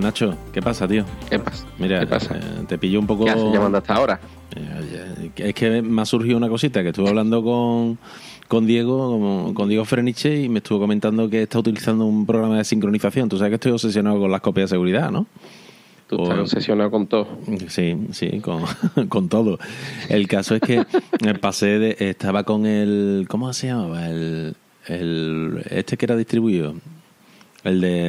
Nacho, ¿qué pasa, tío? ¿Qué pasa? Mira, ¿Qué pasa? eh, te pillo un poco. ¿Qué haces llamando hasta ahora? Eh, Es que me ha surgido una cosita, que estuve hablando con, con Diego, con Diego Freniche, y me estuvo comentando que está utilizando un programa de sincronización. Tú sabes que estoy obsesionado con las copias de seguridad, ¿no? Tú estás obsesionado con todo. Sí, sí, con, con todo. El caso es que me pasé de, estaba con el, ¿cómo se llamaba? El, el, este que era distribuido, el de,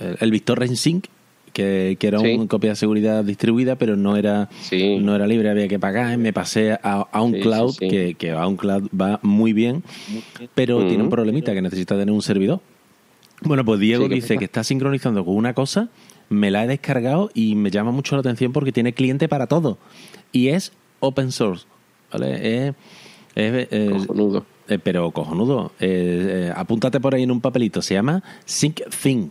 el, el Victor Rensync, que, que era Sí. una copia de seguridad distribuida, pero no era, Sí. no era libre, había que pagar. Me pasé a, a un Sí, cloud. Que, que a un cloud va muy bien, pero tiene un problemita que necesita tener un servidor. Bueno, pues Diego Sí, ¿qué dice que está sincronizando con una cosa, me la he descargado y me llama mucho la atención porque tiene cliente para todo. Y es open source. ¿Vale? Es, es, eh, Cojonudo. eh, pero cojonudo. Eh, eh, apúntate por ahí en un papelito. Se llama SyncThing.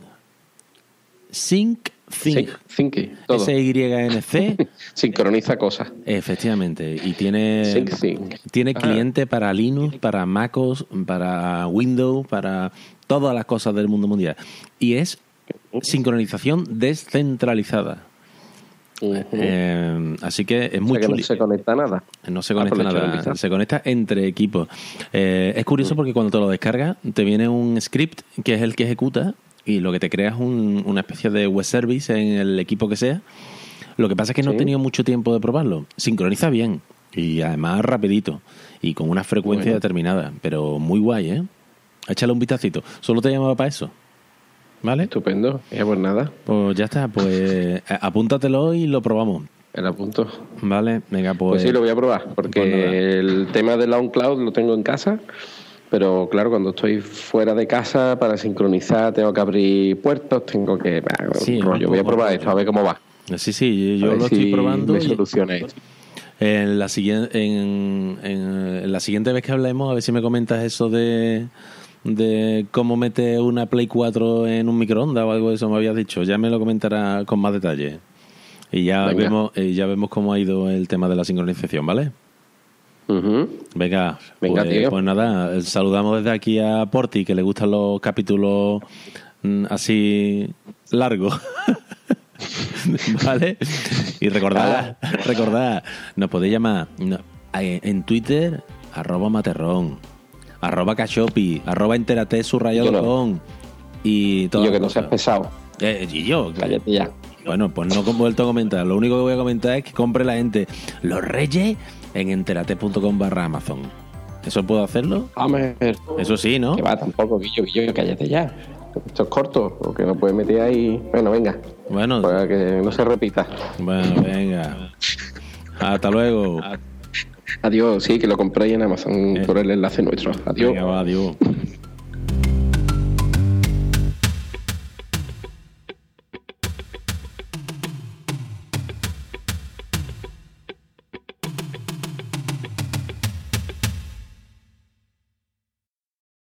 SyncThing. Sí, Thinky, todo. S-Y-N-C. Sincroniza cosas. Efectivamente. Y tiene, SyncThing. tiene Ah. cliente para Linux, para MacOS, para Windows, para todas las cosas del mundo mundial. Y es sincronización descentralizada. Eh, así que es O muy sea que no se conecta nada. No se Ah, conecta un nada, se conecta entre equipos. Eh, es curioso porque cuando te lo descargas, te viene un script que es el que ejecuta y lo que te crea es un- una especie de web service en el equipo que sea. Lo que pasa es que no he tenido mucho tiempo de probarlo. Sincroniza bien y además rapidito y con una frecuencia Bueno. determinada, pero muy guay, ¿eh? Échale un vistacito. Solo te llamaba para eso. ¿Vale? Estupendo. Eh, pues nada, Pues ya está, pues eh, apúntatelo y lo probamos. el apunto. ¿Vale? Venga, pues... Pues, sí, lo voy a probar, porque pues el tema del OnCloud lo tengo en casa, pero claro, cuando estoy fuera de casa para sincronizar tengo que abrir puertos, tengo que... Sí, rollo. Voy a probar esto, a ver cómo va. Sí, sí, yo lo si estoy probando. Me y-. En la, siguiente, en, en- en la siguiente vez que hablemos, a ver si me comentas eso de, de cómo meter una Play 4 en un microondas o algo de eso me habías dicho. Ya me lo comentará con más detalle. Y ya Venga. vemos, y ya vemos cómo ha ido el tema de la sincronización, ¿vale? Venga, Venga, pues, tío. pues nada, saludamos desde aquí a Porti, que le gustan los capítulos mm, así largos. ¿Vale? Y recordad, recordad, nos podéis llamar en Twitter, arroba materrón, arroba cachopi, arroba enterate subrayado no. con y Y todo. yo que no seas pesado, Eh, y yo, cállate ya. bueno, pues no he vuelto a comentar. Lo único que voy a comentar es que compre la gente los reyes en enterate.com barra Amazon. ¿Eso puedo hacerlo? A ver, Eso sí, ¿no? que va tampoco, Guillo, Guillo, cállate ya. Esto es corto, porque no puedes meter ahí... Bueno, venga, Bueno, para que no se repita. bueno, venga. Hasta luego. Adiós, sí, que lo compréis en Amazon Eh. por el enlace nuestro. Adiós. Venga, va, adiós.